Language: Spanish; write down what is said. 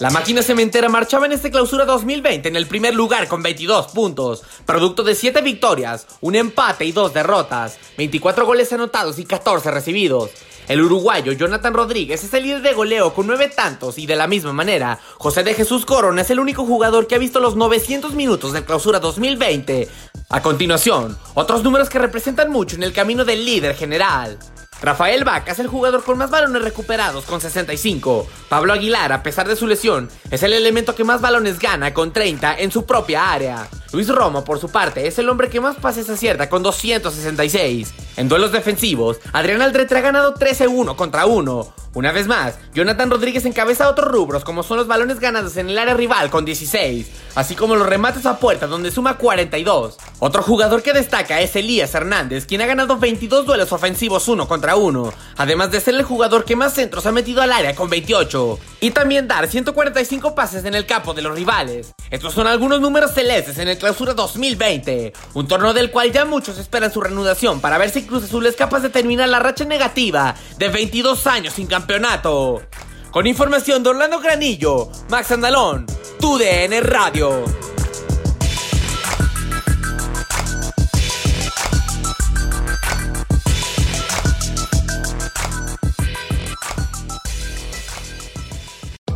La máquina cementera marchaba en este clausura 2020 en el primer lugar con 22 puntos, producto de 7 victorias, un empate y 2 derrotas, 24 goles anotados y 14 recibidos. El uruguayo Jonathan Rodríguez es el líder de goleo con 9 tantos y de la misma manera, José de Jesús Corona es el único jugador que ha visto los 900 minutos del clausura 2020. A continuación, otros números que representan mucho en el camino del líder general. Rafael Vaca es el jugador con más balones recuperados con 65. Pablo Aguilar, a pesar de su lesión, es el elemento que más balones gana con 30 en su propia área. Luis Romo, por su parte, es el hombre que más pases acierta con 266. En duelos defensivos, Adrián Aldrete ha ganado 13-1 contra 1. Una vez más, Jonathan Rodríguez encabeza otros rubros como son los balones ganados en el área rival con 16, así como los remates a puerta donde suma 42. Otro jugador que destaca es Elías Hernández, quien ha ganado 22 duelos ofensivos 1 contra 1, además de ser el jugador que más centros ha metido al área con 28, y también dar 145 pases en el campo de los rivales. Estos son algunos números celestes en el clausura 2020, un torneo del cual ya muchos esperan su reanudación para ver si Cruz Azul es capaz de terminar la racha negativa de 22 años sin campeonato. Con información de Orlando Granillo, Max Andalón, TUDN Radio.